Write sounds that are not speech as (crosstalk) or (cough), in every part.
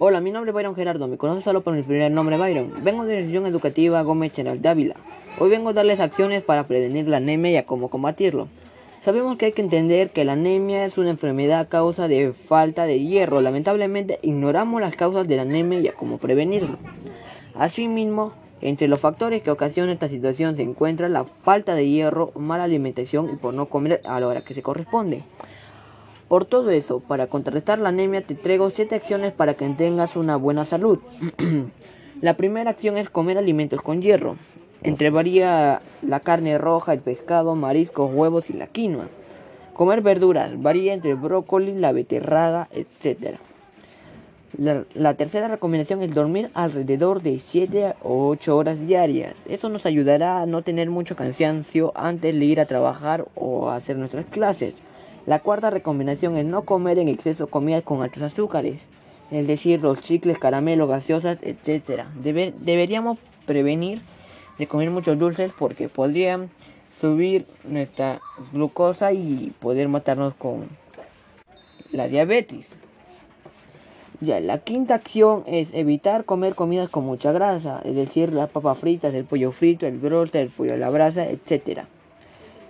Hola, mi nombre es Byron Gerardo, me conoces solo por mi primer nombre Byron. Vengo de la institución educativa Gómez General Dávila. Hoy vengo a darles acciones para prevenir la anemia y a cómo combatirlo. Sabemos que hay que entender que la anemia es una enfermedad a causa de falta de hierro. Lamentablemente ignoramos las causas de la anemia y a cómo prevenirlo. Asimismo, entre los factores que ocasionan esta situación se encuentra la falta de hierro, mala alimentación y por no comer a la hora que se corresponde. Por todo eso, para contrarrestar la anemia te traigo 7 acciones para que tengas una buena salud. (clears throat) la primera acción es comer alimentos con hierro. Entre varía la carne roja, el pescado, mariscos, huevos y la quinoa. Comer verduras varía entre el brócoli, la beterraga, etc. La, tercera recomendación es dormir alrededor de 7 o 8 horas diarias. Eso nos ayudará a no tener mucho cansancio antes de ir a trabajar o a hacer nuestras clases. La cuarta recomendación es no comer en exceso comida con altos azúcares, es decir, los chicles, caramelos, gaseosas, etc. deberíamos prevenir de comer muchos dulces porque podrían subir nuestra glucosa y poder matarnos con la diabetes. Ya, la quinta acción es evitar comer comidas con mucha grasa, es decir, las papas fritas, el pollo frito, el broster, el pollo a la brasa, etc.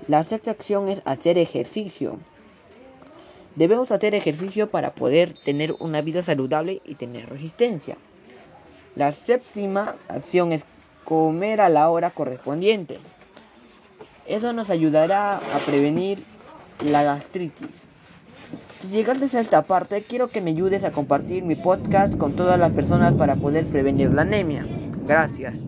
La sexta acción es hacer ejercicio. Debemos hacer ejercicio para poder tener una vida saludable y tener resistencia. La séptima acción es comer a la hora correspondiente. Eso nos ayudará a prevenir la gastritis. Si llegaste a esta parte, quiero que me ayudes a compartir mi podcast con todas las personas para poder prevenir la anemia. Gracias.